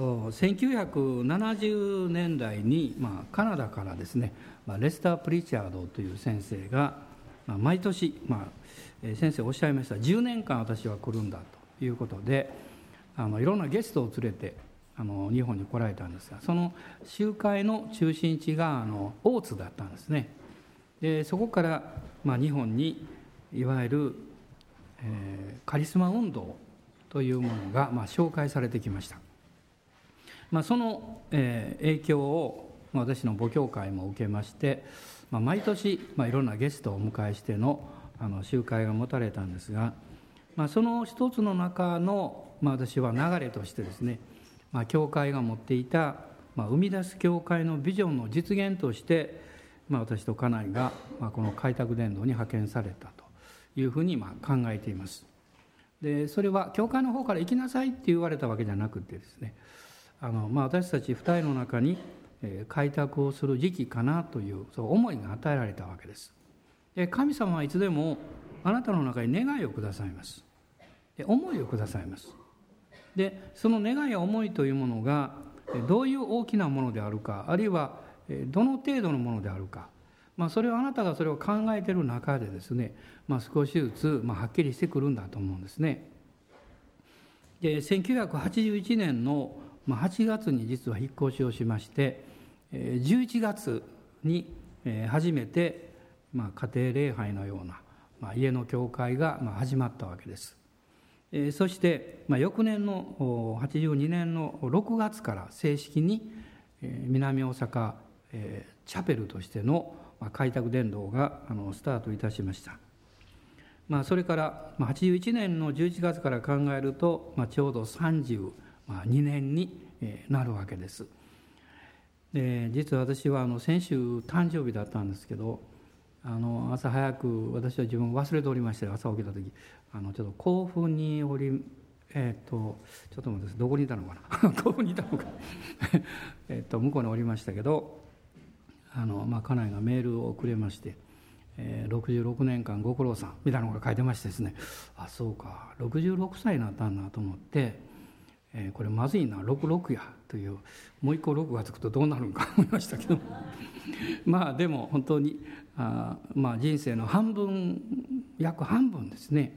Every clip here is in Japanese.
1970年代に、まあ、カナダからですね、まあ、レスター・プリチャードという先生が、まあ、毎年、まあ、先生おっしゃいました10年間私は来るんだということであのいろんなゲストを連れてあの日本に来られたんですがその集会の中心地があの大津だったんですね。でそこから、まあ、日本にいわゆる、えー、カリスマ運動というものが、まあ、紹介されてきました、まあ、その、えー、影響を、まあ、私の母教会も受けまして、まあ、毎年、まあ、いろんなゲストをお迎えしてのあの集会が持たれたんですが、まあ、その一つの中の、まあ、私は流れとしてですね、まあ、教会が持っていた、まあ、生み出す教会のビジョンの実現として、まあ、私と家内が、まあ、この開拓伝道に派遣されたというふうにまあ考えています。でそれは教会の方から行きなさいって言われたわけじゃなくてですねあの、まあ、私たち二人の中に開拓をする時期かなというそう思いが与えられたわけです。で神様はいつでもあなたの中に願いをくださいます。で思いをくださいます。でその願いや思いというものがどういう大きなものであるかあるいはどの程度のものであるか。まあ、それをあなたがそれを考えている中でですね、まあ、少しずつ、まあ、はっきりしてくるんだと思うんですね。で1981年の8月に実は引っ越しをしまして11月に初めてまあ家庭礼拝のようなまあ家の教会が始まったわけです。そしてまあ翌年の82年の6月から正式に南大阪チャペルとしての開拓伝道がスタートいたしました。まあ、それから81年の11月から考えると、まあ、ちょうど32年になるわけです。で実は私はあの先週誕生日だったんですけどあの朝早く私は自分忘れておりまして朝起きた時あのちょっと甲府におりえっ、ー、とちょっと待ってどこにいたのかな？甲府にいたのか。えと向こうにおりましたけどあの、まあ、家内がメールをくれまして「えー、66年間ご苦労さん」みたいなのが書いてましてですね。あそうか。66歳になったんだと思って、えー、これまずいな66やというもう一個6がつくとどうなるんか 思いましたけど まあでも本当にあ、まあ、人生の半分約半分ですね、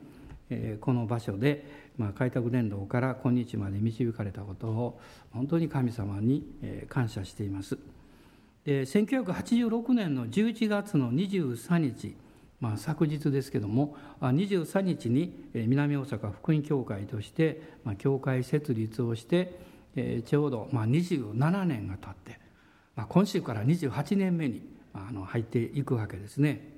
えー、この場所で、まあ、開拓伝道から今日まで導かれたことを本当に神様に感謝しています。で1986年の11月の23日、まあ、昨日ですけども23日に南大阪福音教会として、まあ、教会設立をして、え、ちょうど、まあ、27年が経って、まあ、今週から28年目に、あ、の入っていくわけですね。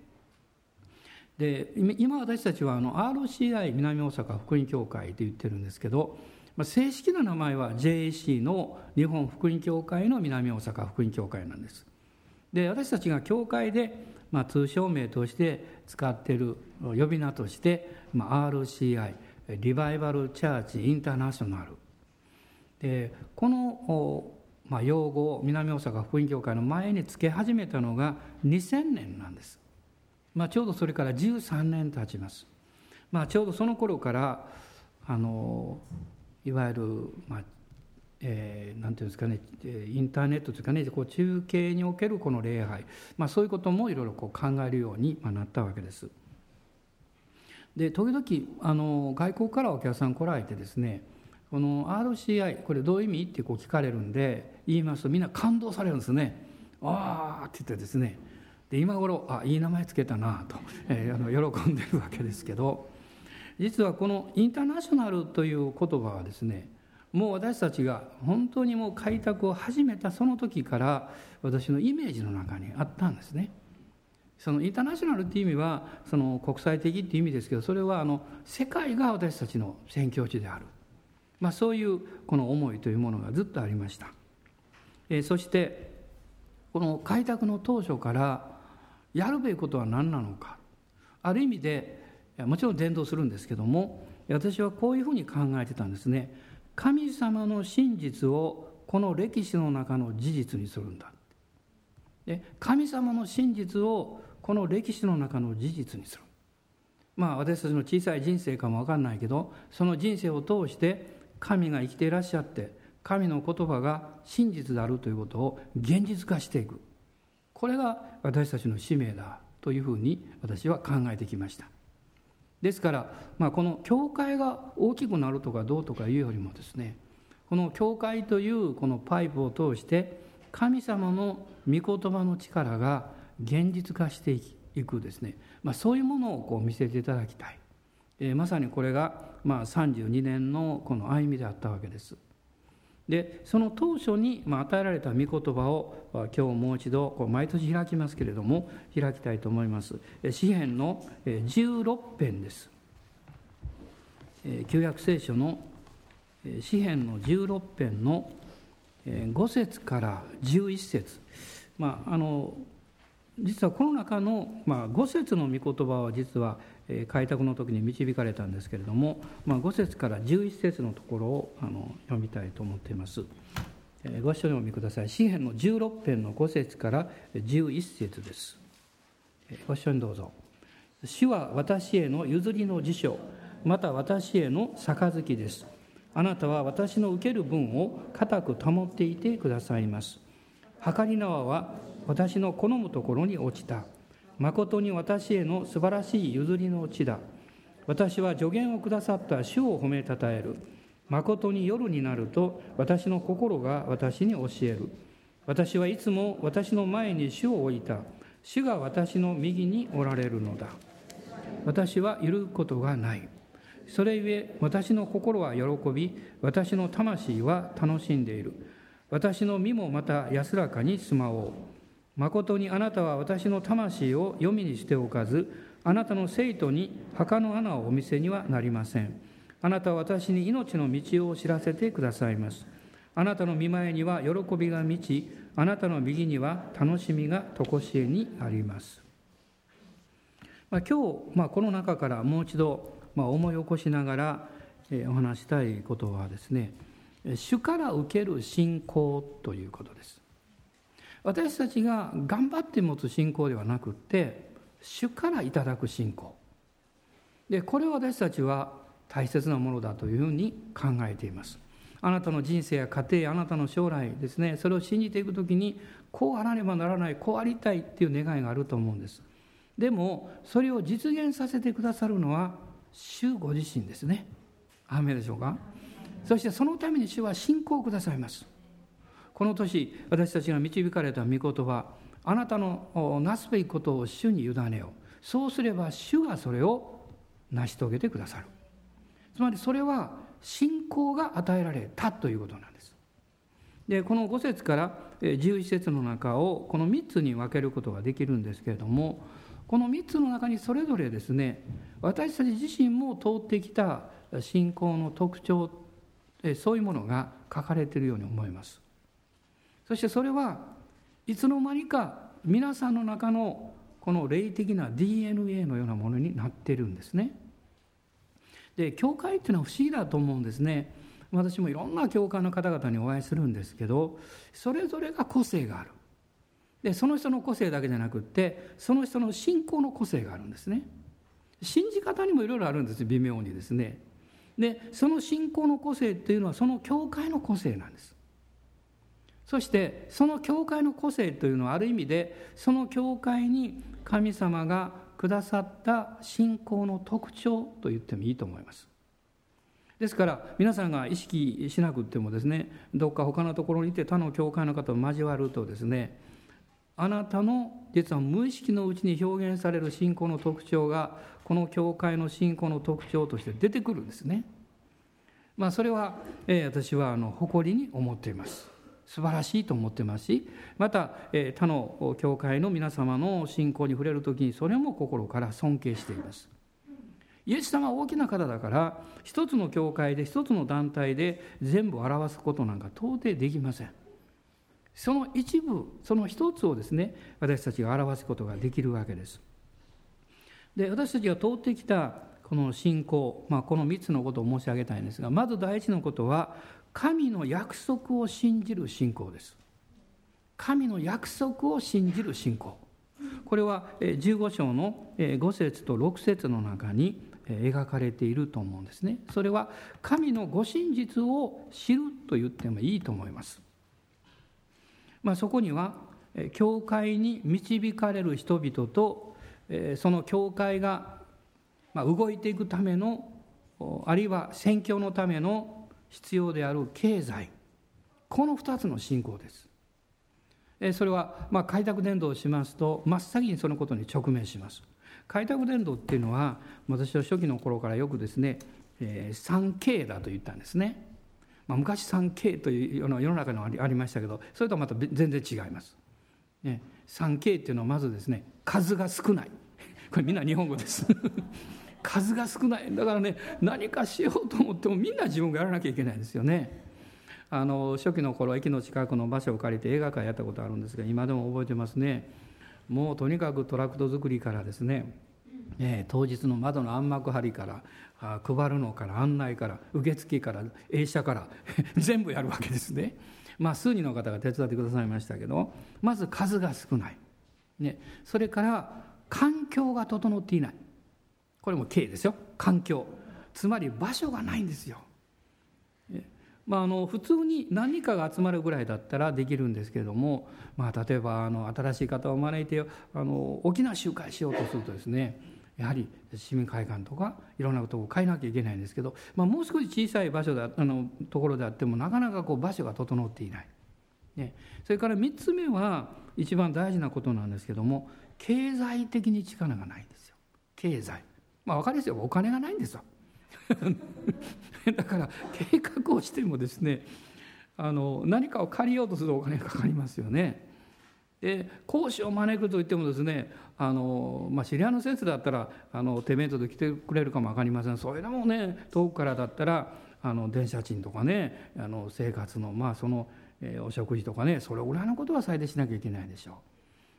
で今私たちはあの RCI 南大阪福音教会と言ってるんですけどまあ、正式な名前は JAC の日本福音教会の南大阪福音教会なんです。で私たちが教会で、まあ、通称名として使っている呼び名として、まあ、RCI リバイバルチャーチインターナショナル。でこの、まあ、用語を南大阪福音教会の前につけ始めたのが2000年なんです、まあ、ちょうどそれから13年経ちます、まあ、ちょうどその頃からあのいわゆる、まあえー、なんていうんですかねインターネットというかねこう中継におけるこの礼拝、まあ、そういうこともいろいろこう考えるようになったわけです。で時々あの外国からお客さん来られてですねこの RCI これどういう意味ってこう聞かれるんで言いますとみんな感動されるんですね。ああって言ってですねで今頃あいい名前つけたなと、えー、あの喜んでるわけですけど実はこのインターナショナルという言葉はですねもう私たちが本当にもう開拓を始めたその時から私のイメージの中にあったんですね。そのインターナショナルっていう意味はその国際的っていう意味ですけどそれはあの世界が私たちの宣教地である、まあ、そういうこの思いというものがずっとありました。えー、そしてこの開拓の当初からやるべきことは何なのかある意味でもちろん伝道するんですけども私はこういうふうに考えてたんですね神様の真実をこの歴史の中の事実にするんだ。で神様の真実をこの歴史の中の事実にする。まあ私たちの小さい人生かも分かんないけどその人生を通して神が生きていらっしゃって神の言葉が真実であるということを現実化していく。これが私たちの使命だというふうに私は考えてきました。ですから、まあ、この教会が大きくなるとかどうとかいうよりもですねこの教会というこのパイプを通して神様の御言葉の力が現実化していくですね、まあ、そういうものをこう見せていただきたい、えー、まさにこれがまあ32年のこの歩みであったわけです。でその当初に与えられた御言葉を今日もう一度毎年開きますけれども開きたいと思います。詩篇の16編です。旧約聖書の詩篇の16編の5節から11節。まああの実はこの中の、まあ、5節の御言葉は実は開拓の時に導かれたんですけれども、まあ、5節から11節のところをあの読みたいと思っています。ご一緒にお読みください。詩篇の16編の5節から11節です。ご一緒にどうぞ。主は私への譲りの辞書、また私への杯です。あなたは私の受ける分を固く保っていてくださいます。計り縄は私の好むところに落ちた。誠に私への素晴らしい譲りの地だ。私は助言をくださった主を褒めたたえる。誠に夜になると私の心が私に教える。私はいつも私の前に主を置いた。主が私の右におられるのだ。私は揺ることがない。それゆえ私の心は喜び、私の魂は楽しんでいる。私の身もまた安らかに住まおう。誠にあなたは私の魂を読みにしておかず、あなたの生徒に墓の穴をお見せにはなりません。あなたは私に命の道を知らせてくださいます。あなたの見前には喜びが満ち、あなたの右には楽しみが常しえにあります。まあ、今日、まあ、この中からもう一度、まあ、思い起こしながら、えお話したいことはですね、主から受ける信仰ということです。私たちが頑張って持つ信仰ではなくって主からいただく信仰。でこれを私たちは大切なものだというふうに考えています。あなたの人生や家庭あなたの将来ですねそれを信じていく時にこうあらねばならないこうありたいっていう願いがあると思うんです。でもそれを実現させてくださるのは主ご自身ですね。雨でしょうか？そしてそのために主は信仰をくださいます。この年私たちが導かれた御言葉あなたのなすべきことを主に委ねよう。そうすれば主がそれを成し遂げてくださる。つまりそれは信仰が与えられたということなんです。でこの5節から11節の中をこの3つに分けることができるんですけれどもこの3つの中にそれぞれですね私たち自身も通ってきた信仰の特徴そういうものが書かれているように思います。そしてそれはいつの間にか皆さんの中のこの霊的な DNA のようなものになっているんですね。で教会っていうのは不思議だと思うんですね。私もいろんな教会の方々にお会いするんですけどそれぞれが個性がある。でその人の個性だけじゃなくってその人の信仰の個性があるんですね。信じ方にもいろいろあるんです微妙にですね。でその信仰の個性っていうのはその教会の個性なんです。そしてその教会の個性というのはある意味でその教会に神様がくださった信仰の特徴と言ってもいいと思います。ですから皆さんが意識しなくてもですねどっか他のところにいて他の教会の方と交わるとですねあなたの実は無意識のうちに表現される信仰の特徴がこの教会の信仰の特徴として出てくるんですね。まあ、それは、えー、私はあの誇りに思っています。素晴らしいと思ってますしまた他の教会の皆様の信仰に触れる時にそれも心から尊敬しています。イエス様は大きな方だから一つの教会で一つの団体で全部表すことなんか到底できません。その一部その一つをですね私たちが表すことができるわけです。で私たちが通ってきたこの信仰、まあ、この3つのことを申し上げたいんですがまず第一のことは神の約束を信じる信仰です。神の約束を信じる信仰。これは15章の5節と6節の中に描かれていると思うんですね。それは神のご真実を知ると言ってもいいと思います、まあ、そこには教会に導かれる人々とその教会が動いていくためのあるいは宣教のための必要である経済。この2つの信仰です。それはまあ開拓伝道をしますと真っ先にそのことに直面します。開拓伝道っていうのは私は初期の頃からよくですね、えー、3K だと言ったんですね、まあ、昔 3K という世の中にありましたけどそれとはまた全然違います、ね、3K っていうのはまずですね数が少ない。これみんな日本語です。数が少ない。だからね何かしようと思ってもみんな自分がやらなきゃいけないんですよね。あの初期の頃駅の近くの場所を借りて映画館やったことあるんですが今でも覚えてますね。もうとにかくトラクト作りからですね、え、当日の窓の暗幕張りからあ配るのから案内から受付から映写から 全部やるわけですね。まあ数人の方が手伝ってくださいましたけどまず数が少ない、ね、それから環境が整っていない。これも K ですよ。環境。つまり場所がないんですよ。まあ、あの普通に何かが集まるぐらいだったらできるんですけれども、まあ、例えばあの新しい方を招いてあの大きな集会しようとするとですねやはり市民会館とかいろんなことを変えなきゃいけないんですけど、まあ、もう少し小さい場所であのところであってもなかなかこう場所が整っていない、ね、それから3つ目は一番大事なことなんですけども経済的に力がないんですよ。経済。まあ分かりやすいお金がないんですよ だから計画をしてもですねあの何かを借りようとするとお金がかかりますよね。で講師を招くといってもですねあの、まあ、知り合いの先生だったらあの手弁当で来てくれるかも分かりませんそういうのもね遠くからだったらあの電車賃とかねあの生活のまあその、えー、お食事とかねそれぐらいのことは最低しなきゃいけないでしょう。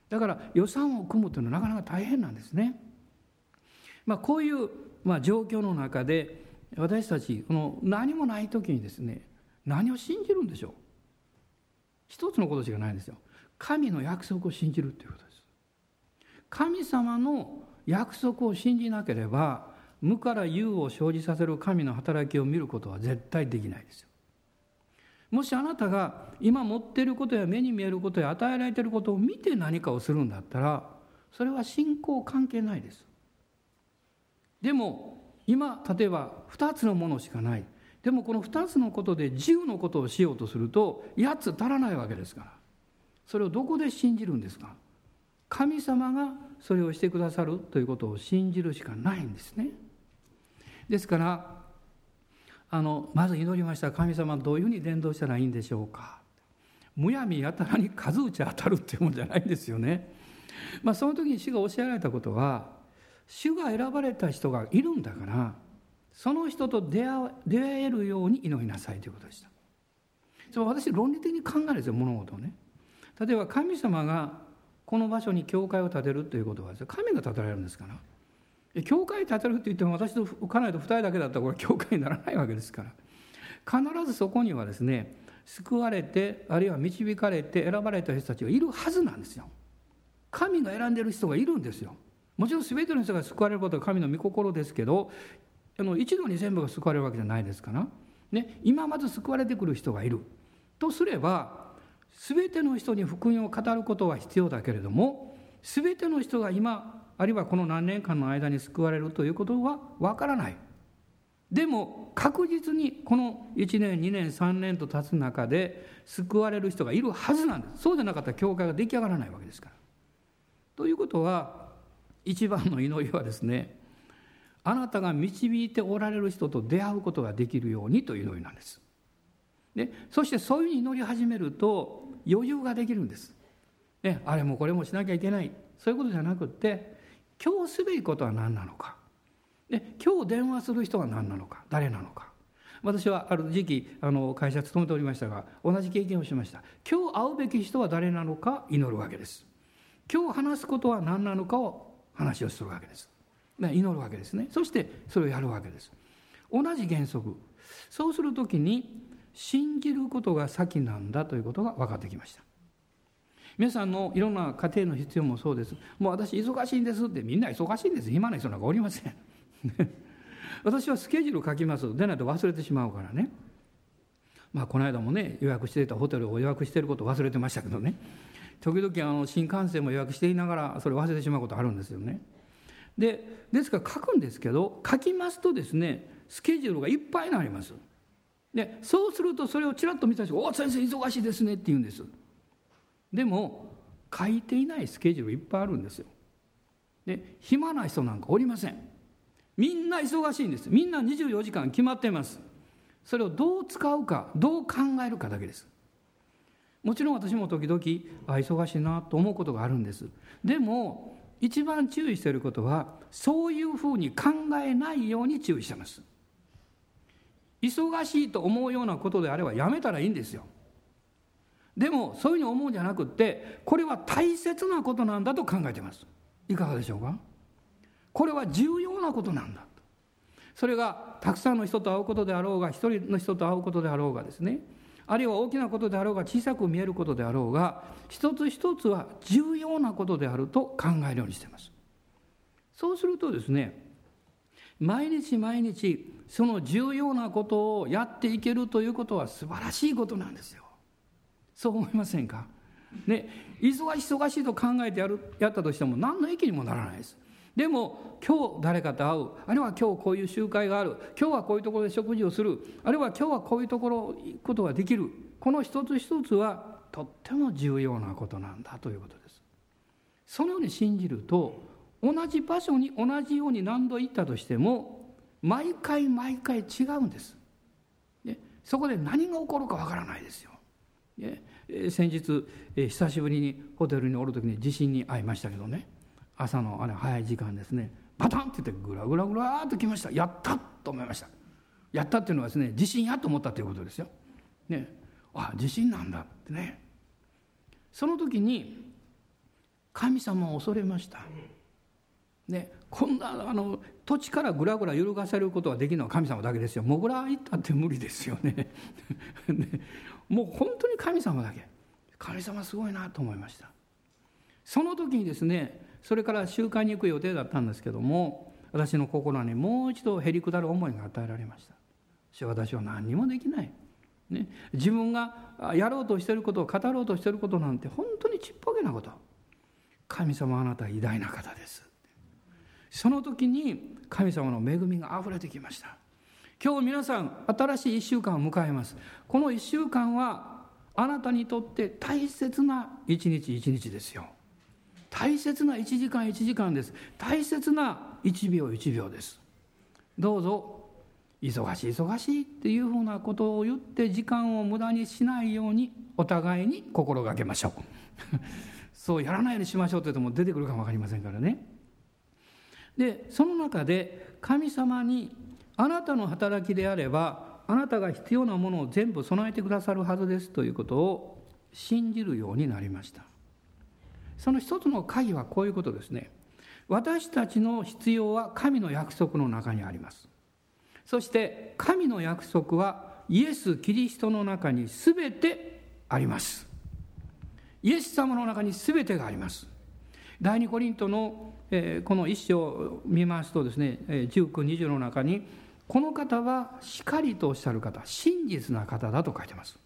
だから予算を組むというのはなかなか大変なんですね。まあ、こういうまあ、状況の中で私たちこの何もない時にですね何を信じるんでしょう？一つのことしかないんですよ。神の約束を信じるということです。神様の約束を信じなければ無から有を生じさせる神の働きを見ることは絶対できないですよ。もしあなたが今持っていることや目に見えることや与えられていることを見て何かをするんだったらそれは信仰関係ないです。でも今例えば2つのものしかない。でもこの2つのことで10のことをしようとすると8つ足らないわけですから。それをどこで信じるんですか？神様がそれをしてくださるということを信じるしかないんですね。ですからあのまず祈りました。神様どういうふうに伝道したらいいんでしょうか？むやみやたらに数打ち当たるっていうもんじゃないんですよね。まあその時に主がおっしゃられたことは主が選ばれた人がいるんだからその人と出会出会えるように祈りなさいということでした。それ私論理的に考えるんですよ物事をね。例えば神様がこの場所に教会を建てるということは神が建てられるんですから。教会建てるって言っても私と家内と2人だけだったらこれ教会にならないわけですから。必ずそこにはですね救われてあるいは導かれて選ばれた人たちがいるはずなんですよ。神が選んでる人がいるんですよ。もちろん全ての人が救われることは神の御心ですけどあの一度に全部が救われるわけじゃないですから、ね、今まず救われてくる人がいる。とすれば全ての人に福音を語ることは必要だけれども全ての人が今あるいはこの何年間の間に救われるということはわからない。でも確実にこの1年2年3年と経つ中で救われる人がいるはずなんです。そうでなかったら教会が出来上がらないわけですから。ということは一番の祈りはですねあなたが導いておられる人と出会うことができるようにという祈りなんです。でそしてそういうふうに祈り始めると余裕ができるんです。ね、あれもこれもしなきゃいけない。そういうことじゃなくって今日すべきことは何なのか。で今日電話する人は何なのか。誰なのか。私はある時期あの会社勤めておりましたが同じ経験をしました。今日会うべき人は誰なのか祈るわけです。今日話すことは何なのかを話をするわけです。祈るわけですね。そしてそれをやるわけです。同じ原則。そうするときに信じることが先なんだということが分かってきました。皆さんのいろんな家庭の必要もそうです。もう私忙しいんですってみんな忙しいんです。暇な人なんかおりません。私はスケジュール書きますでないと忘れてしまうからねまあこの間もね予約していたホテルを予約していることを忘れてましたけどね時々あの新幹線も予約していながらそれ忘れてしまうことあるんですよね。でですから書くんですけど書きますとですねスケジュールがいっぱいになります。でそうするとそれをちらっと見た人が「お先生忙しいですね」って言うんです。でも書いていないスケジュールいっぱいあるんですよ。で暇な人なんかおりません。みんな忙しいんです。みんな24時間決まっています。それをどう使うかどう考えるかだけです。もちろん私も時々あ忙しいなと思うことがあるんです。でも一番注意していることはそういうふうに考えないように注意してます。忙しいと思うようなことであればやめたらいいんですよ。でもそういうふうに思うんじゃなくってこれは大切なことなんだと考えてます。いかがでしょうか？これは重要なことなんだ。とそれがたくさんの人と会うことであろうが一人の人と会うことであろうがですね。あるいは大きなことであろうが小さく見えることであろうが一つ一つは重要なことであると考えるようにしています。そうするとですね毎日毎日その重要なことをやっていけるということは素晴らしいことなんですよ。そう思いませんか？ね忙し忙しいと考えてやるやったとしても何の益にもならないです。でも今日誰かと会う。あるいは今日こういう集会がある。今日はこういうところで食事をする。あるいは今日はこういうところ行くことができる。この一つ一つはとっても重要なことなんだということです。そのように信じると同じ場所に同じように何度行ったとしても毎回毎回違うんです、ね、そこで何が起こるかわからないですよ、ね、先日久しぶりにホテルにおる時に地震に遭いましたけどね。朝のあれ早い時間ですねバタンって言ってグラグラグラっと来ましたやったと思いましたやったっていうのはですね地震やと思ったということですよ。ねあ地震なんだってねその時に神様を恐れました。ね、こんなあの土地からぐらぐら揺るがせることができるのは神様だけですよ。もぐら行ったって無理ですよね ね。もう本当に神様だけ。神様すごいなと思いました。その時にですねそれから集会に行く予定だったんですけども私の心にもう一度へりくだる思いが与えられました。私は何にもできない、ね、自分がやろうとしていることを語ろうとしていることなんて本当にちっぽけなこと。神様あなたは偉大な方です。その時に神様の恵みがあふれてきました。今日皆さん新しい1週間を迎えます。この1週間はあなたにとって大切な一日一日ですよ。大切な1時間1時間です。大切な1秒1秒です。どうぞ忙しい忙しいっていうふうなことを言って時間を無駄にしないようにお互いに心がけましょう。そうやらないようにしましょうって言っても出てくるかも分かりませんからね。でその中で神様にあなたの働きであればあなたが必要なものを全部備えてくださるはずですということを信じるようになりました。その一つの鍵はこういうことですね。私たちの必要は神の約束の中にあります。そして神の約束はイエス・キリストの中に全てあります。イエス様の中に全てがあります。第二コリントの、この一章を見ますとですね1920の中にこの方はしかりとおっしゃる方真実な方だと書いてます。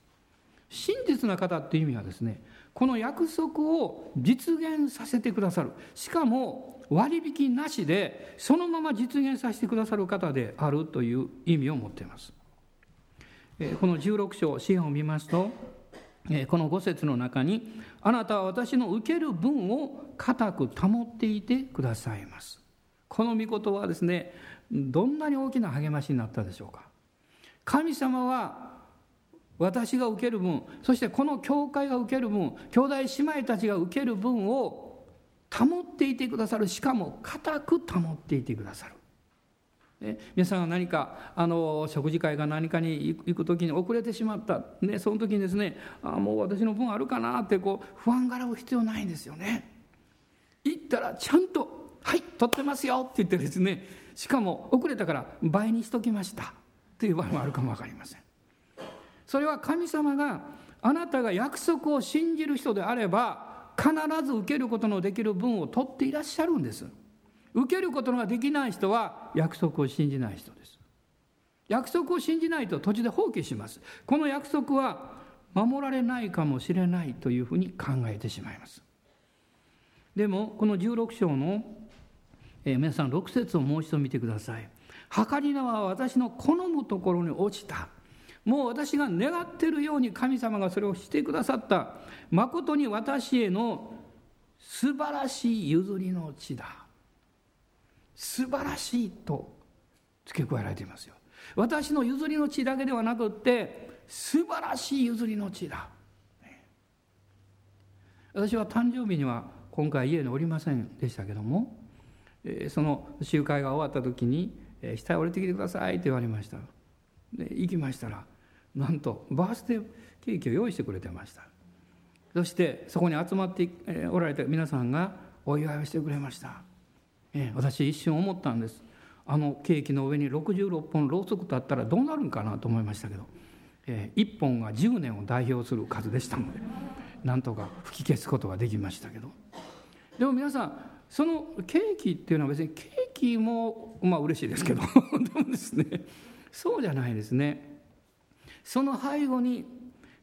真実な方っていう意味はですねこの約束を実現させてくださる。しかも割引なしでそのまま実現させてくださる方であるという意味を持っています。この16章詩篇を見ますとこの5節の中に「あなたは私の受ける分を固く保っていてくださいます」この御言はですねどんなに大きな励ましになったでしょうか。神様は私が受ける分そしてこの教会が受ける分兄弟姉妹たちが受ける分を保っていてくださるしかも固く保っていてくださる。ね、皆さんが何かあの食事会が何かに行く時に遅れてしまった、ね、その時にですねあもう私の分あるかなってこう不安がらう必要ないんですよね。行ったらちゃんと「はい取ってますよ」って言ってですねしかも遅れたから倍にしときましたという場合もあるかも分かりません。それは神様があなたが約束を信じる人であれば必ず受けることのできる分を取っていらっしゃるんです。受けることができない人は約束を信じない人です。約束を信じないと途中で放棄します。この約束は守られないかもしれないというふうに考えてしまいます。でもこの16章の、えー、皆さん6節をもう一度見てください計り縄は私の好むところに落ちた。もう私が願ってるように神様がそれをしてくださった。誠に私への素晴らしい譲りの地だ。素晴らしいと付け加えられていますよ。私の譲りの地だけではなくって素晴らしい譲りの地だ。私は誕生日には今回家におりませんでしたけどもその集会が終わった時に「下へ降りてきてください」って言われました。で行きましたらなんとバースデーケーキを用意してくれてました。そしてそこに集まっておられた皆さんがお祝いをしてくれました、え私一瞬思ったんです。あのケーキの上に66本ろうそくとあったらどうなるんかなと思いましたけど、え1本が10年を代表する数でしたので なんとか吹き消すことができましたけど。でも皆さんそのケーキっていうのは別にケーキもまあ嬉しいですけど でもですねそうじゃないですね。その背後に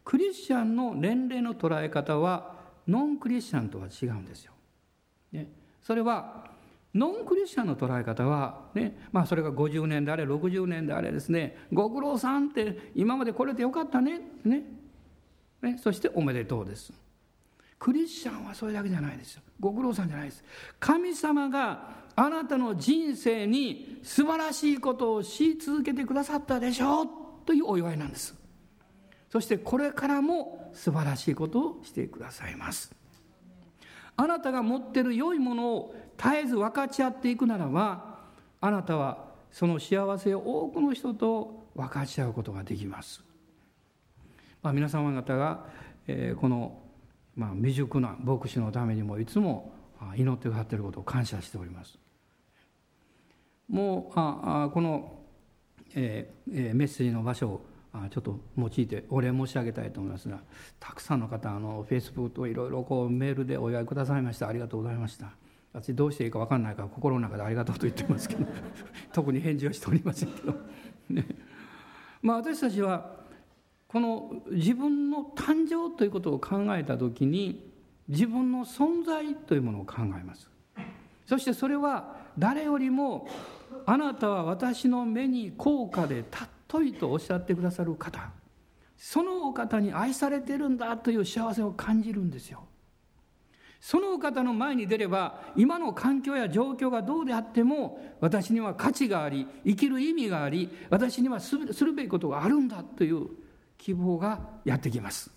クリスチャンの年齢の捉え方はノンクリスチャンとは違うんですよ。ね、それはノンクリスチャンの捉え方は、ね。まあ、それが50年であれ60年であれですね。ご苦労さんって今までこれでよかったね。ね。ね。そしておめでとうです。クリスチャンはそれだけじゃないですよ。ご苦労さんじゃないです。神様があなたの人生に素晴らしいことをし続けてくださったでしょうというお祝いなんです。そしてこれからも素晴らしいことをしてくださいます。あなたが持っている良いものを絶えず分かち合っていくならばあなたはその幸せを多くの人と分かち合うことができます、まあ、皆様方が、えー、このまあ、未熟な牧師のためにもいつも祈ってくださっていることを感謝しております。もうあこの、えー、メッセージの場所をあちょっと用いてお礼申し上げたいと思いますがたくさんの方あのフェイスブックといろいろこうメールでお祝いくださいました。ありがとうございました。私どうしていいか分かんないから心の中でありがとうと言ってますけど。特に返事はしておりませんけど、ね、まあ私たちはこの自分の誕生ということを考えた時に自分の存在というものを考えます。そしてそれは誰よりもあなたは私の目に高価で尊いとおっしゃってくださる方。そのお方に愛されてるんだという幸せを感じるんですよ。そのお方の前に出れば今の環境や状況がどうであっても私には価値があり生きる意味があり私にはするべきことがあるんだという希望がやってきます。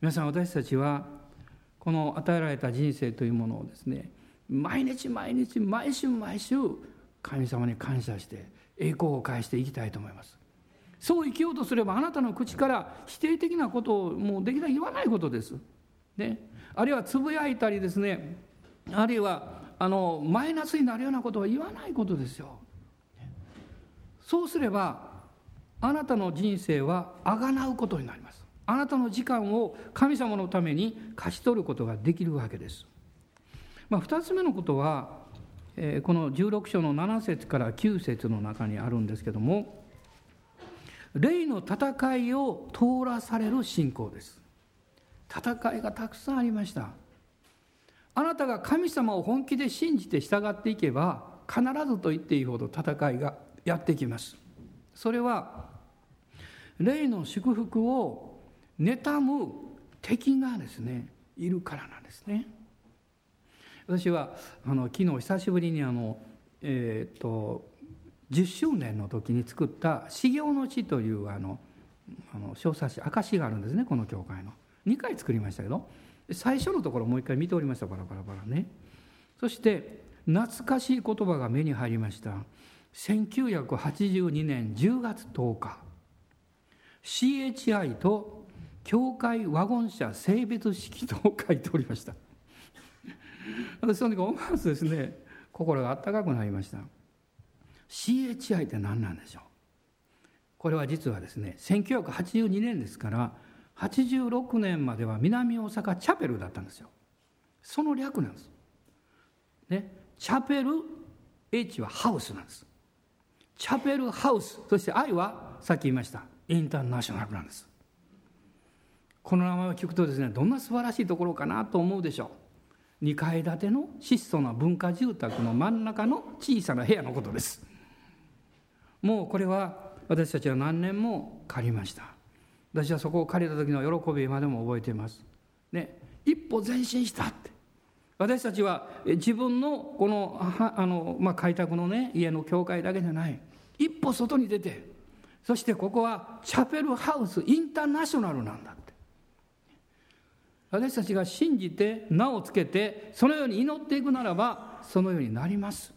皆さん私たちはこの与えられた人生というものをですね毎日毎日毎週毎週神様に感謝して栄光を返していきたいと思います。そう生きようとすればあなたの口から否定的なことをもうできない言わないことです、ね、あるいはつぶやいたりですね。あるいはあのマイナスになるようなことは言わないことですよ。そうすればあなたの人生はあがなうことになります。あなたの時間を神様のために貸し取ることができるわけです、まあ、2つ目のことは、この16章の7節から9節の中にあるんですけども霊の戦いを通らされる信仰です。戦いがたくさんありました。あなたが神様を本気で信じて従っていけば必ずと言っていいほど戦いがやってきます。それは霊の祝福を妬む敵がですねいるからなんですね。私はあの昨日久しぶりにあのえっ、と10周年の時に作った「修行の地」というあのあの小冊子証があるんですねこの教会の。2回作りましたけど。最初のところもう一回見ておりました。バラバラバラね。そして懐かしい言葉が目に入りました。1982年10月10日。CHI と教会ワゴン車性別式と書いておりました。私その時思わずですね心があったかくなりました。CHI って何なんでしょう？これは実はですね1982年ですから86年までは南大阪チャペルだったんですよ。その略なんです。ねチャペル H はハウスなんです。チャペルハウスそして I はさっき言いましたインターナショナルなんです。この名前を聞くとですねどんな素晴らしいところかなと思うでしょう。2階建ての質素な文化住宅の真ん中の小さな部屋のことです。もうこれは私たちは何年も借りました。私はそこを借りた時の喜びまでも覚えています。ね一歩前進したって。私たちは自分のこのあの、まあ、開拓のね家の教会だけじゃない。一歩外に出てそしてここはチャペルハウスインターナショナルなんだって。私たちが信じて名をつけてそのように祈っていくならばそのようになります。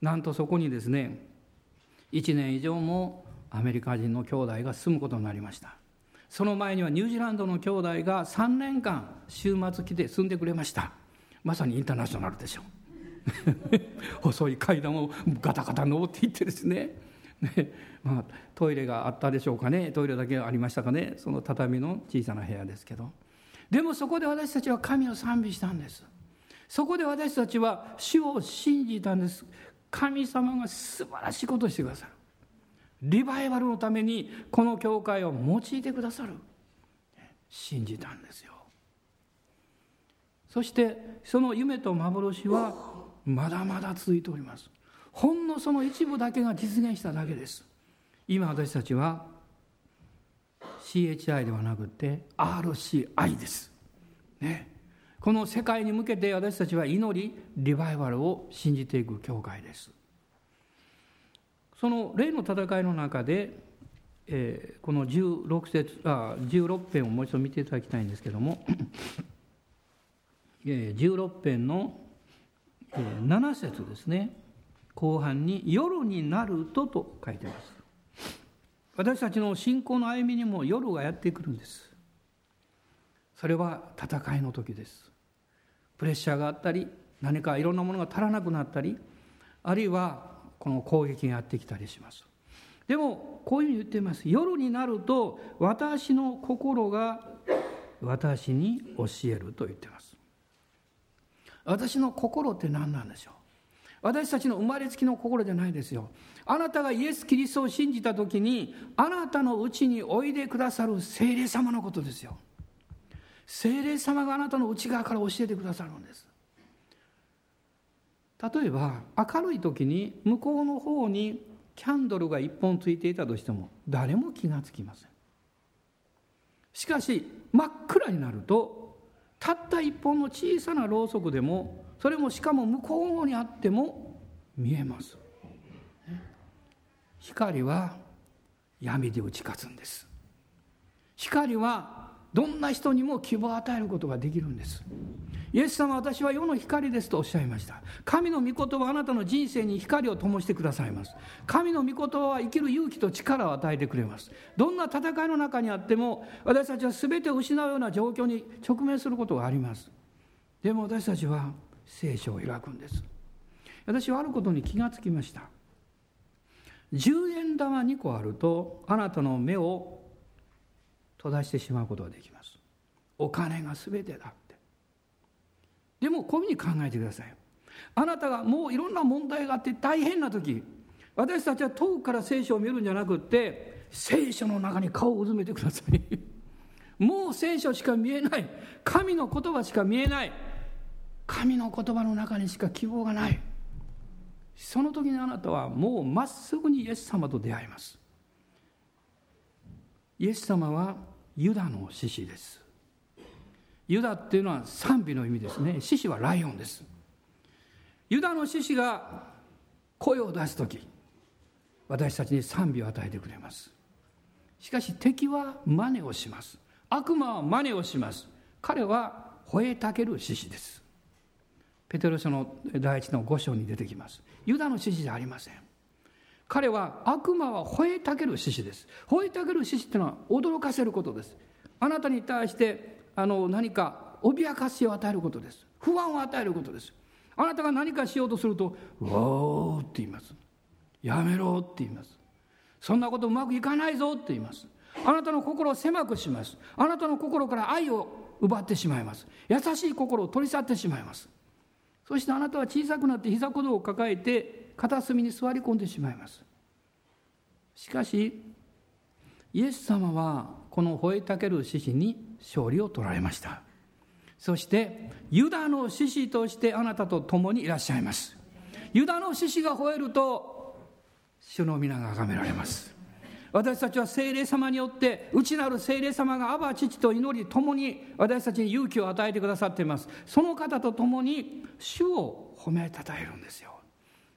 なんとそこにですね1年以上もアメリカ人の兄弟が住むことになりました。その前にはニュージーランドの兄弟が3年間週末来て住んでくれました。まさにインターナショナルでしょ 細い階段をガタガタ登っていってですねね。まあ、トイレがあったでしょうかね。トイレだけありましたかね。その畳の小さな部屋ですけど。でもそこで私たちは神を賛美したんです。そこで私たちは主を信じたんです。神様が素晴らしいことをしてくださる。リバイバルのためにこの教会を用いてくださる。信じたんですよ。そしてその夢と幻はまだまだ続いております。ほんのその一部だけが実現しただけです。今私たちは CHI ではなくて RCI です。ね。この世界に向けて私たちは祈りリバイバルを信じていく教会です。その例の戦いの中で、えー、この16節あ16編をもう一度見ていただきたいんですけども、えー、16編の、えー、7節ですね。後半に「夜になると」と書いてます。私たちの信仰の歩みにも夜がやってくるんです。それは戦いの時です。プレッシャーがあったり何かいろんなものが足らなくなったりあるいはこの攻撃がやってきたりします。でもこういうふうに言っています。夜になると私の心が私に教えると言ってます。私の心って何なんでしょう？私たちの生まれつきの心じゃないですよ。あなたがイエス・キリストを信じた時にあなたのうちにおいでくださる精霊様のことですよ。精霊様があなたの内側から教えてくださるんです。例えば明るい時に向こうの方にキャンドルが1本ついていたとしても誰も気がつきません。しかし真っ暗になるとたった1本の小さなろうそくでもそれもしかも向こうにあっても見えます。光は闇で打ち勝つんです。光はどんな人にも希望を与えることができるんです。イエス様私は世の光ですとおっしゃいました。神の御言葉はあなたの人生に光を灯してくださいます。神の御言葉は生きる勇気と力を与えてくれます。どんな戦いの中にあっても私たちは全てを失うような状況に直面することがあります。でも私たちは聖書を開くんです。私はあることに気がつきました。10円玉2個あるとあなたの目を閉ざしてしまうことができます。お金が全てだって。でもこういうふうに考えてください。あなたがもういろんな問題があって大変な時私たちは遠くから聖書を見るんじゃなくって聖書の中に顔をうずめてください。もう聖書しか見えない。神の言葉しか見えない。神の言葉の中にしか希望がない。その時にあなたはもうまっすぐにイエス様と出会います。イエス様はユダの獅子です。ユダっていうのは賛美の意味ですね。獅子はライオンです。ユダの獅子が声を出す時私たちに賛美を与えてくれます。しかし敵は真似をします。悪魔は真似をします。彼は吠えたける獅子です。ペテロ書の第一の五章に出てきます。ユダの獅子じゃありません。彼は悪魔は吠えたける獅子です。吠えたける獅子っていうのは驚かせることです。あなたに対してあの何か脅かしを与えることです。不安を与えることです。あなたが何かしようとすると「うおー」って言います「やめろ」って言いますそんなことうまくいかないぞって言います。あなたの心を狭くします。あなたの心から愛を奪ってしまいます。優しい心を取り去ってしまいます。そしてあなたは小さくなって膝小僧を抱えて片隅に座り込んでしまいます。しかしイエス様はこの吠えたける獅子に勝利を取られました。そしてユダの獅子としてあなたと共にいらっしゃいます。ユダの獅子が吠えると主の皆が崇められます。私たちは聖霊様によって内なる聖霊様がアバ父と祈り共に私たちに勇気を与えてくださっています。その方と共に主を褒めたたえるんですよ。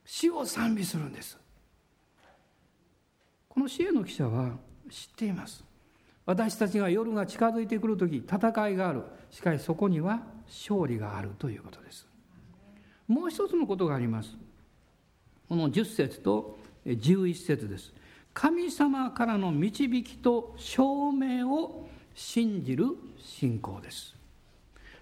主を賛美するんです。この支援の記者は知っています。私たちが夜が近づいてくる時戦いがある。しかしそこには勝利があるということです。もう一つのことがあります。この10節と11節です。神様からの導きと証明を信じる信仰です。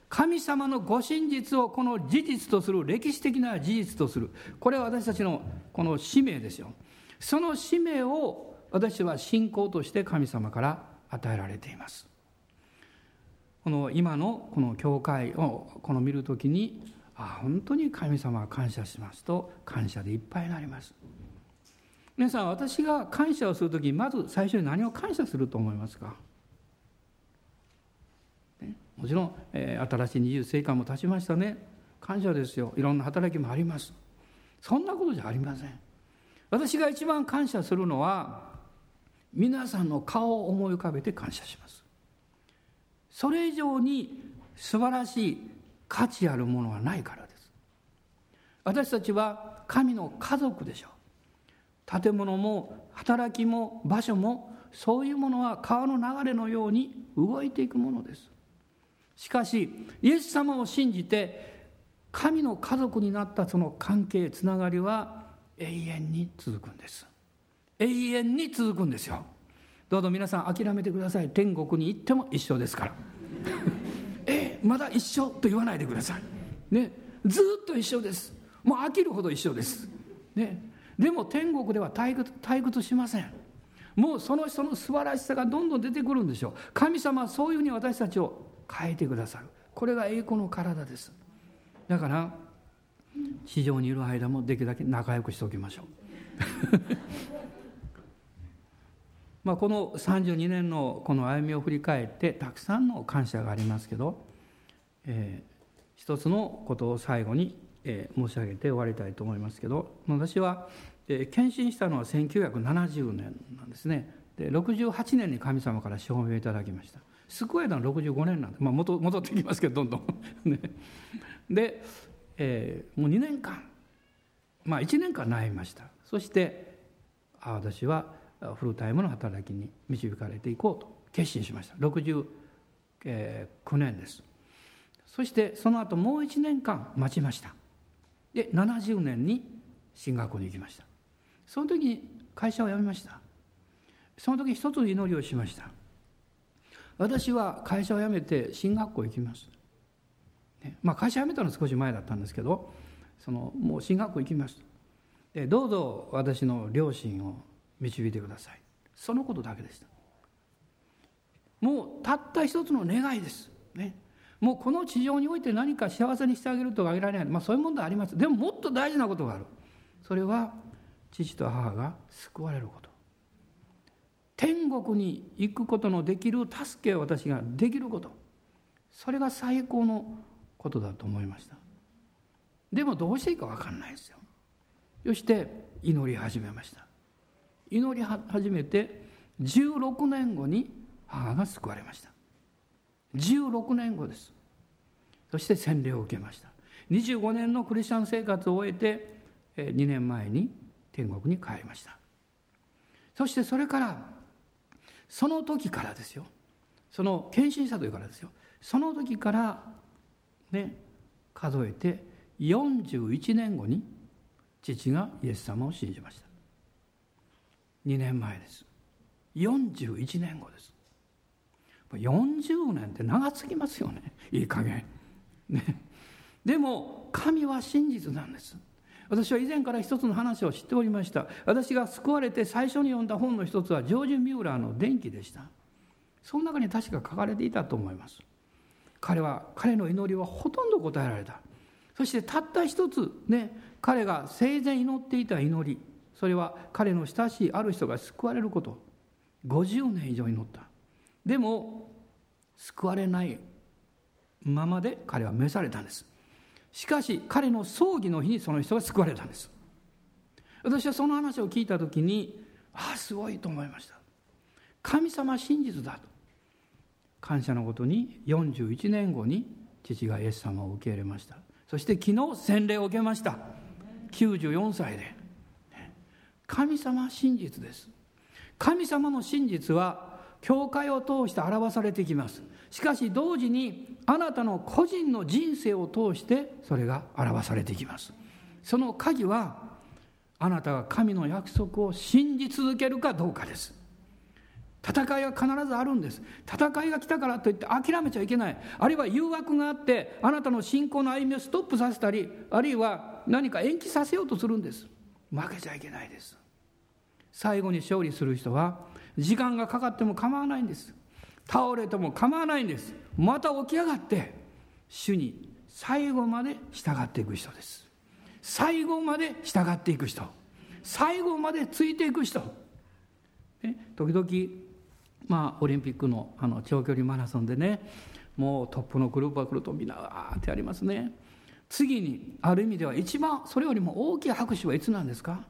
神様のご真実をこの事実とする歴史的な事実とする。これは私たちのこの使命ですよ。その使命を私は信仰として神様から与えられています。この今のこの教会をこの見るときにあ本当に神様は感謝しますと感謝でいっぱいになります。皆さん私が感謝をする時まず最初に何を感謝すると思いますか、もちろん、えー、新しい二十世間も経ちましたね。感謝ですよ。いろんな働きもあります。そんなことじゃありません。私が一番感謝するのは皆さんの顔を思い浮かべて感謝します。それ以上に素晴らしい価値あるものはないからです。私たちは神の家族でしょう。建物も働きも場所もそういうものは川の流れのように動いていくものです。しかしイエス様を信じて神の家族になったその関係つながりは永遠に続くんです。永遠に続くんですよ。どうぞ皆さん諦めてください。天国に行っても一緒ですから。えまだ一緒と言わないでください。ね。ずっと一緒です。もう飽きるほど一緒です。ね。でも天国では退屈退屈しません。もうその人の素晴らしさがどんどん出てくるんでしょう。神様はそういうふうに私たちを変えてくださる。これが栄光の体です。だから地上にいる間もできるだけ仲良くしておきましょう。まあ、この32年のこの歩みを振り返ってたくさんの感謝がありますけど、えー、一つのことを最後に、えー、申し上げて終わりたいと思いますけど私は、え、献身したのは1970年なんですね。で68年に神様から証明いただきました。救えたのは65年なんで、まあ戻、戻ってきますけどどんどん。ね、で、えー、もう2年間。まあ1年間悩みました。そしてあ私はフルタイムの働きに導かれていこうと決心しました。69年です。そしてその後もう1年間待ちました。で70年に進学校に行きました。その時に会社を辞めました。その時一つ祈りをしました。私は会社を辞めて進学校行きます、ね、まあ会社辞めたのは少し前だったんですけどそのもう進学校行きます。でどうぞ私の両親を導いてください。そのことだけでした。もうたった一つの願いです。ね。もうこの地上において何か幸せにしてあげるとは限られない、まあ、そういうものであります。でももっと大事なことがある。それは父と母が救われること。天国に行くことのできる助けを私ができること。それが最高のことだと思いました。でもどうしていいか分かんないですよ。そして祈り始めました。祈り始めて16年後に母が救われました。16年後です。そして洗礼を受けました。25年のクリスチャン生活を終えて2年前に天国に帰りました。そしてそれからその時からですよ。その献身者というからですよ。その時からね数えて41年後に父がイエス様を信じました。2年前です。41年後です。40年って長すぎますよね。いい加減。ね。でも神は真実なんです。私は以前から一つの話を知っておりました。私が救われて最初に読んだ本の一つはジョージ・ミューラーの「電気」でした。その中に確か書かれていたと思います。彼は彼の祈りはほとんど答えられた。そしてたった一つね彼が生前祈っていた祈り。それは彼の親しいある人が救われること。50年以上祈った。でも救われないままで彼は召されたんです。しかし彼の葬儀の日にその人が救われたんです。私はその話を聞いた時にああすごいと思いました。神様真実だと。感謝のことに41年後に父がイエス様を受け入れました。そして昨日洗礼を受けました。94歳で。神様真実です。神様の真実は教会を通して表されてきます。しかし同時にあなたの個人の人生を通してそれが表されてきます。その鍵はあなたが神の約束を信じ続けるかどうかです。戦いは必ずあるんです。戦いが来たからといって諦めちゃいけない。あるいは誘惑があってあなたの信仰の歩みをストップさせたりあるいは何か延期させようとするんです。負けちゃいけないです。最後に勝利する人は時間がかかっても構わないんです。倒れても構わないんです。また起き上がって主に最後まで従っていく人です。最後まで従っていく人。最後までついていく人、ね、時々まあオリンピックのあの長距離マラソンでねもうトップのグループが来るとみんなわーってやりますね。次にある意味では一番それよりも大きい拍手はいつなんですか？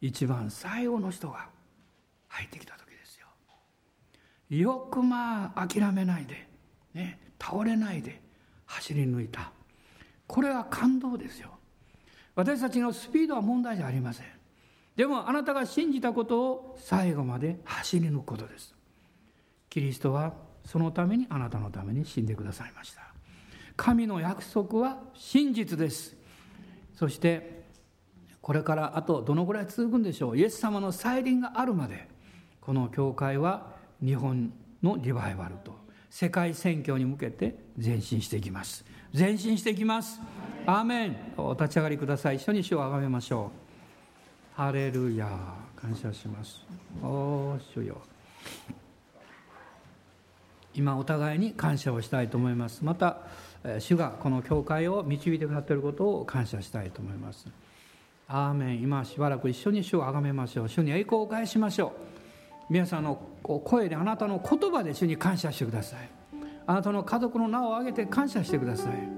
一番最後の人が。入ってきた時ですよ。よくまあ諦めないで、ね、倒れないで走り抜いた。これは感動ですよ。私たちのスピードは問題じゃありません。でもあなたが信じたことを最後まで走り抜くことです。キリストはそのためにあなたのために死んでくださいました。神の約束は真実です。そしてこれからあとどのぐらい続くんでしょう。イエス様の再臨があるまでこの教会は日本のリバイバルと世界選挙に向けて前進していきます。前進していきます。アーメン。お立ち上がりください。一緒に主をあがめましょう。ハレルヤ感謝します。おー主よ。今お互いに感謝をしたいと思います。また主がこの教会を導いてくださっていることを感謝したいと思います。アーメン。今しばらく一緒に主をあがめましょう。主に栄光を返しましょう。皆さんの声であなたの言葉で主に感謝してください。あなたの家族の名を挙げて感謝してください。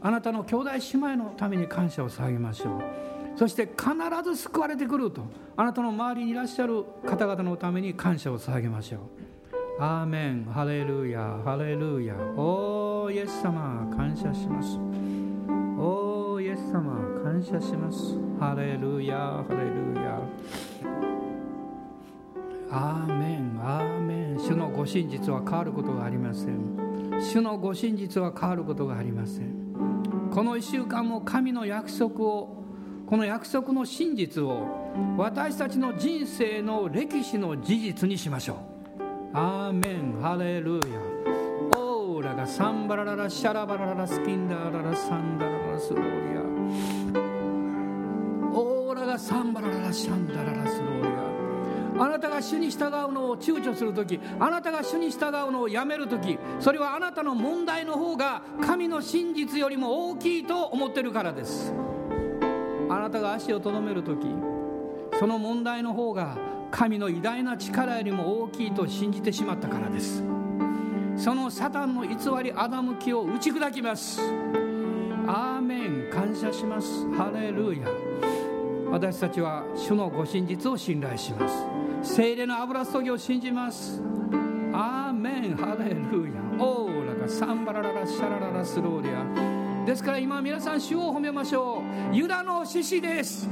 あなたの兄弟姉妹のために感謝を捧げましょう。そして必ず救われてくると。あなたの周りにいらっしゃる方々のために感謝を捧げましょう。アーメン。ハレルヤ。ハレルヤ。おーイエス様感謝します。おーイエス様感謝します。ハレルヤ。ハレルヤ。アーメンアーメン。主のご真実は変わることがありません。主のご真実は変わることがありません。この1週間も神の約束をこの約束の真実を私たちの人生の歴史の事実にしましょう。アーメン。ハレルヤ。オーラがサンバラララシャラバラララスキンダララサンダララスローリア。オーラがサンバラララシャンダララスローリア。あなたが主に従うのを躊躇する時あなたが主に従うのをやめる時それはあなたの問題の方が神の真実よりも大きいと思ってるからです。あなたが足をとどめる時その問題の方が神の偉大な力よりも大きいと信じてしまったからです。そのサタンの偽りアダム気を打ち砕きます。アーメン。感謝します。ハレルヤ。私たちは主のご真実を信頼します。精霊の油注ぎを信じます。アーメン。ハレルヤ。オーラがサンバラララシャラララスローリアですから今皆さん主を褒めましょう。ユダの獅子です。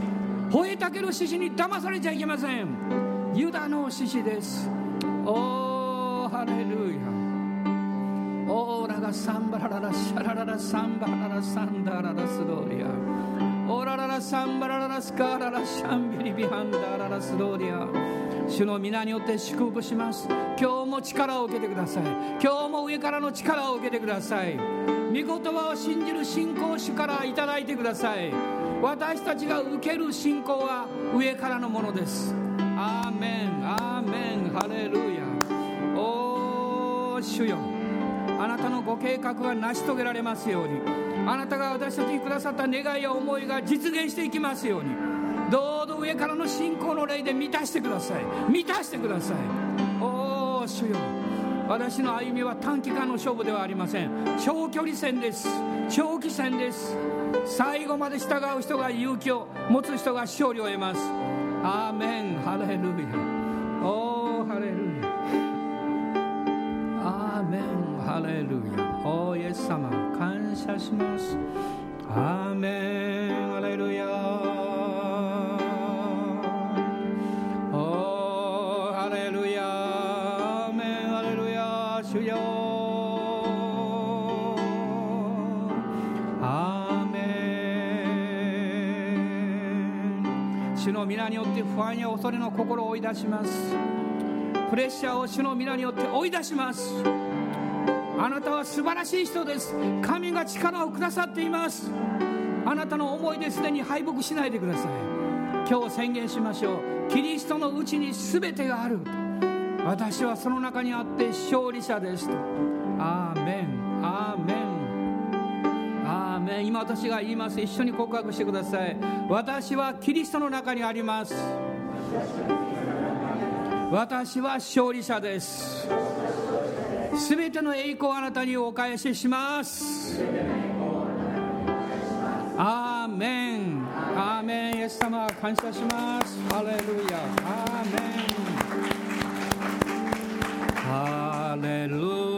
吠えたける獅子に騙されちゃいけません。ユダの獅子です。おーハレルヤ。オーラがサンバラララシャラララサンバララサンダララスローリアオラララサンバラララスカララシャンビリビハンダララスローリア主の皆によって祝福します。今日も力を受けてください。今日も上からの力を受けてください。御言葉を信じる信仰主からいただいてください。私たちが受ける信仰は上からのものです。アーメン。アーメン。ハレルヤ。おー主よ。あなたのご計画が成し遂げられますように。あなたが私たちにくださった願いや思いが実現していきますように。上からの信仰の霊で満たしてください。満たしてください。おお主よ。私の歩みは短期間の勝負ではありません。長距離戦です。長期戦です。最後まで従う人が勇気を持つ人が勝利を得ます。アーメン。ハレルヤ。おおハレルヤ。アーメン。ハレルヤ。おイエス様。感謝します。アーメン。ハレルヤ。皆によって不安や恐れの心を追い出しますプレッシャーを主の皆によって追い出しますあなたは素晴らしい人です神が力をくださっていますあなたの思いですでに敗北しないでください今日宣言しましょうキリストのうちに全てがある私はその中にあって勝利者ですとアーメンアーメンメン今私が言います。一緒に告白してください。私はキリストの中にあります。私は勝利者です。すべての栄光をあなたにお返しします。アーメン。アーメン。イエス様感謝します。ハレルヤ。アーメン。ハレルヤ。